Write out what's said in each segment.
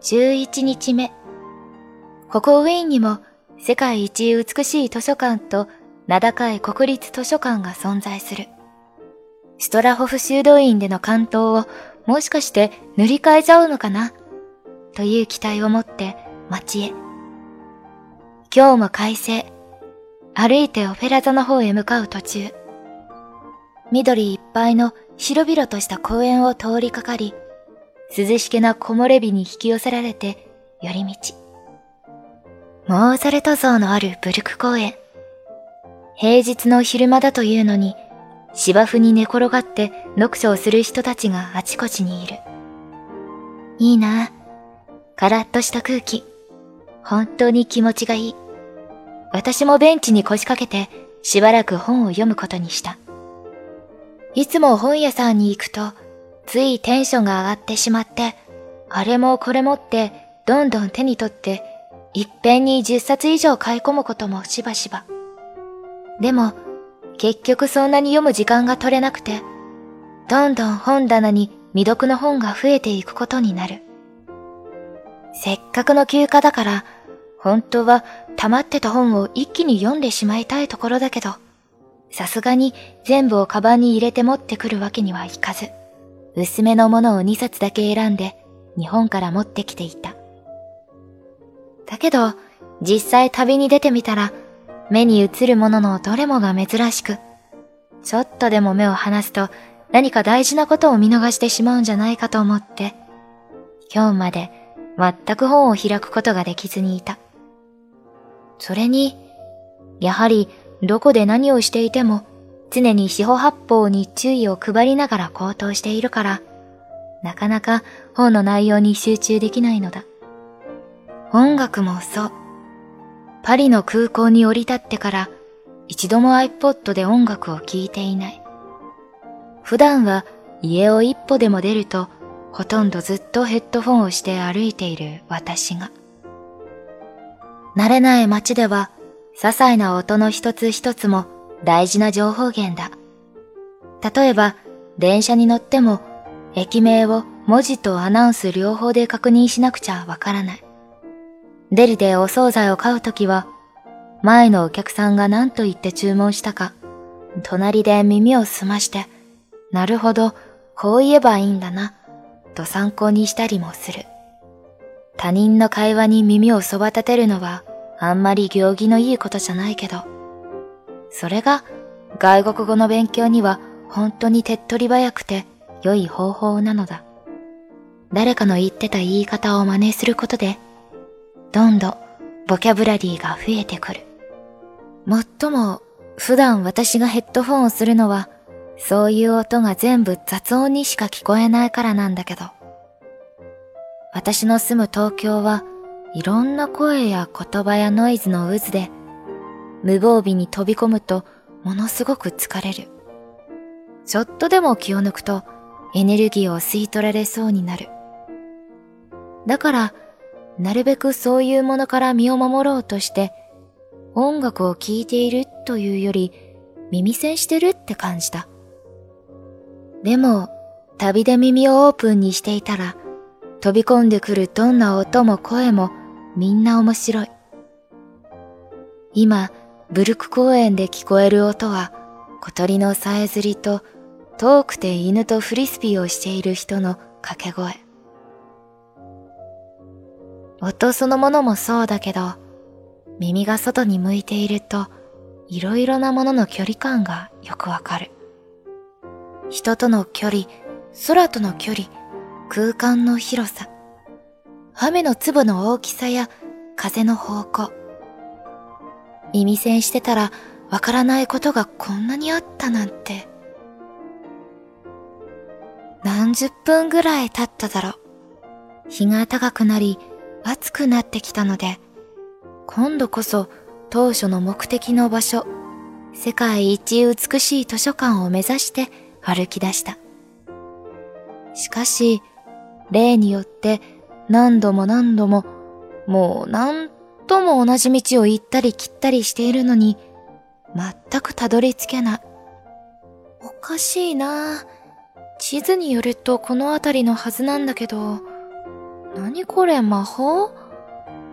11日目。ここウィーンにも世界一美しい図書館と名高い国立図書館が存在する。ストラホフ修道院での関東をもしかして塗り替えちゃうのかな？という期待を持って街へ。今日も快晴。歩いてオペラ座の方へ向かう途中。緑いっぱいの広々とした公園を通りかかり、涼しげな木漏れ日に引き寄せられて寄り道。モーザルト像のあるブルク公園。平日の昼間だというのに、芝生に寝転がって読書をする人たちがあちこちにいる。いいなカラッとした空気。本当に気持ちがいい。私もベンチに腰掛けてしばらく本を読むことにした。いつも本屋さんに行くと、ついテンションが上がってしまって、あれもこれもってどんどん手に取って、いっぺんに10冊以上買い込むこともしばしば。でも、結局そんなに読む時間が取れなくて、どんどん本棚に未読の本が増えていくことになる。せっかくの休暇だから、本当は溜まってた本を一気に読んでしまいたいところだけど、さすがに全部をカバンに入れて持ってくるわけにはいかず、薄めのものを2冊だけ選んで日本から持ってきていた。だけど、実際旅に出てみたら、目に映るもののどれもが珍しく、ちょっとでも目を離すと何か大事なことを見逃してしまうんじゃないかと思って、今日まで全く本を開くことができずにいた。それに、やはりどこで何をしていても常に四歩八方に注意を配りながら行動しているから、なかなか本の内容に集中できないのだ。音楽もそう。パリの空港に降り立ってから一度も iPod で音楽を聴いていない。普段は家を一歩でも出るとほとんどずっとヘッドフォンをして歩いている私が。慣れない街では些細な音の一つ一つも大事な情報源だ。例えば、電車に乗っても、駅名を文字とアナウンス両方で確認しなくちゃわからない。デリでお惣菜を買うときは、前のお客さんが何と言って注文したか、隣で耳を澄まして、なるほど、こう言えばいいんだな、と参考にしたりもする。他人の会話に耳をそば立てるのはあんまり行儀のいいことじゃないけど、それが外国語の勉強には本当に手っ取り早くて良い方法なのだ。誰かの言ってた言い方を真似することで、どんどんボキャブラリーが増えてくる。もっとも、普段私がヘッドフォンをするのは、そういう音が全部雑音にしか聞こえないからなんだけど、私の住む東京はいろんな声や言葉やノイズの渦で、無防備に飛び込むとものすごく疲れる。ちょっとでも気を抜くとエネルギーを吸い取られそうになる。だから、なるべくそういうものから身を守ろうとして、音楽を聴いているというより耳栓してるって感じだ。でも、旅で耳をオープンにしていたら、飛び込んでくるどんな音も声もみんな面白い。今、ブルク公園で聞こえる音は小鳥のさえずりと遠くて犬とフリスビーをしている人の掛け声。音そのものもそうだけど、耳が外に向いているといろいろなものの距離感がよくわかる。人との距離、空との距離、空間の広さ。雨の粒の大きさや風の方向。耳栓してたらわからないことがこんなにあったなんて。何十分ぐらい経っただろう。日が高くなり暑くなってきたので、今度こそ当初の目的の場所、世界一美しい図書館を目指して歩き出した。しかし、例によって何度も何度も、もう何とも同じ道を行ったり切ったりしているのに、全くたどり着けない。おかしいな地図によるとこの辺りのはずなんだけど、何これ魔法？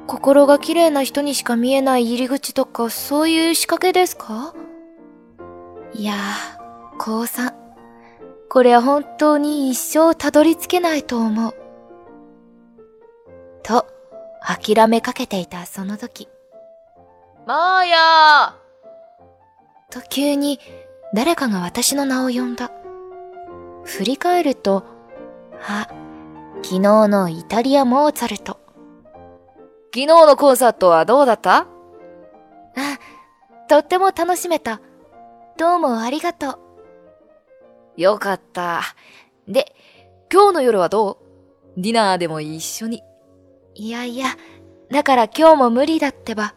心が綺麗な人にしか見えない入り口とかそういう仕掛けですか？いやー、高3。これは本当に一生たどり着けないと思う。と、諦めかけていたその時。マーヤーと急に誰かが私の名を呼んだ。振り返ると、あ、昨日のイタリアモーツァルト。昨日のコンサートはどうだった？あ、とっても楽しめた。どうもありがとう。よかった。で、今日の夜はどう？ディナーでも一緒に。いやいや、だから今日も無理だってば。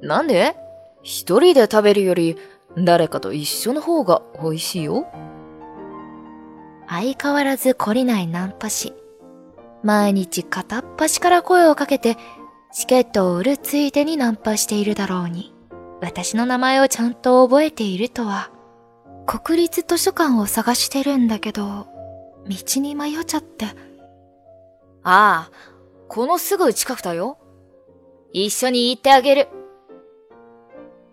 なんで？一人で食べるより誰かと一緒の方が美味しいよ。相変わらず懲りないナンパし。毎日片っ端から声をかけて、チケットを売るついでにナンパしているだろうに。私の名前をちゃんと覚えているとは。国立図書館を探してるんだけど、道に迷っちゃって。ああ、このすぐ近くだよ。一緒に行ってあげる。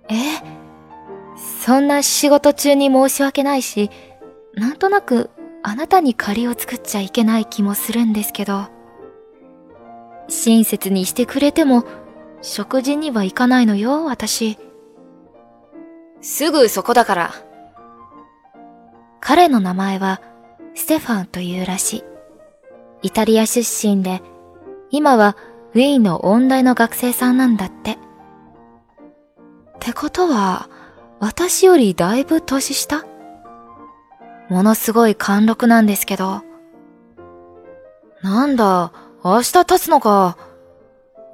え？そんな仕事中に申し訳ないし、なんとなくあなたに借りを作っちゃいけない気もするんですけど。親切にしてくれても、食事には行かないのよ、私。すぐそこだから。彼の名前は、ステファンというらしい。イタリア出身で、今はウィーンの音大の学生さんなんだって。ってことは、私よりだいぶ年下？ものすごい貫禄なんですけど。なんだ、明日経つのか。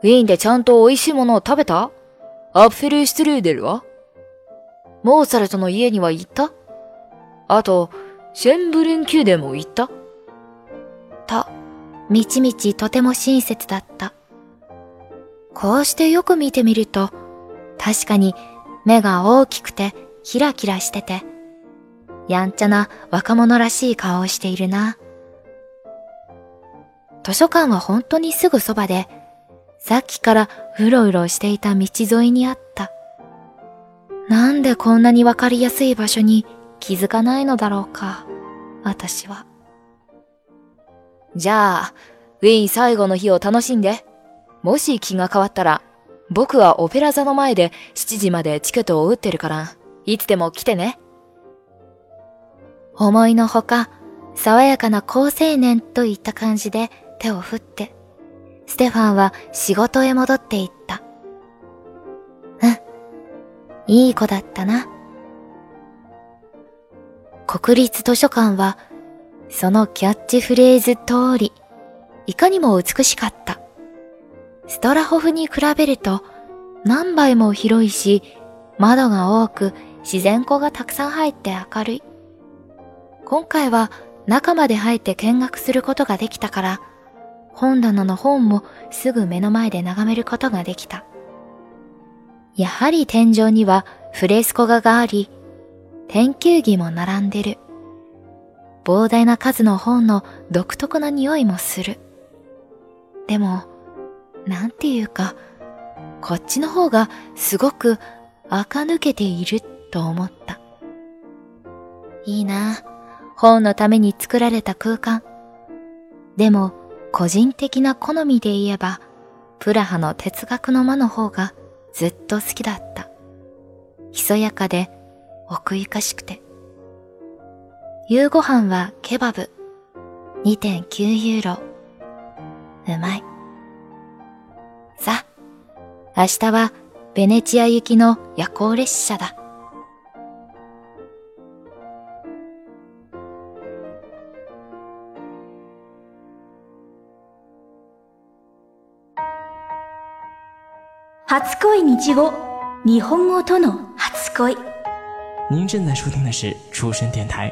ウィーンでちゃんと美味しいものを食べた？アッフェルシュトルーデルはモーツァルトの家には行った？あと、シェンブルン宮殿も行った、みちみちとても親切だった。こうしてよく見てみると、確かに目が大きくてキラキラしてて、やんちゃな若者らしい顔をしているな。図書館は本当にすぐそばで、さっきからうろうろしていた道沿いにあった。なんでこんなにわかりやすい場所に気づかないのだろうか、私は。じゃあ、ウィーン最後の日を楽しんで。もし気が変わったら、僕はオペラ座の前で7時までチケットを打ってるから、いつでも来てね。思いのほか、爽やかな好青年といった感じで手を振って、ステファンは仕事へ戻っていった。うん。いい子だったな。国立図書館は、そのキャッチフレーズ通り、いかにも美しかった。ストラホフに比べると、何倍も広いし、窓が多く、自然光がたくさん入って明るい。今回は中まで入って見学することができたから、本棚の本もすぐ目の前で眺めることができた。やはり天井にはフレスコ画があり、天球儀も並んでる。膨大な数の本の独特な匂いもする。でも、なんていうか、こっちの方がすごく垢抜けていると思った。いいな、本のために作られた空間。でも、個人的な好みで言えば、プラハの哲学の間の方がずっと好きだった。ひそやかで奥ゆかしくて。夕ご飯はケバブ。2.9ユーロ。うまい。さあ、明日はベネチア行きの夜行列車だ。初恋日語日本語との初恋您正在收听的是出生电台，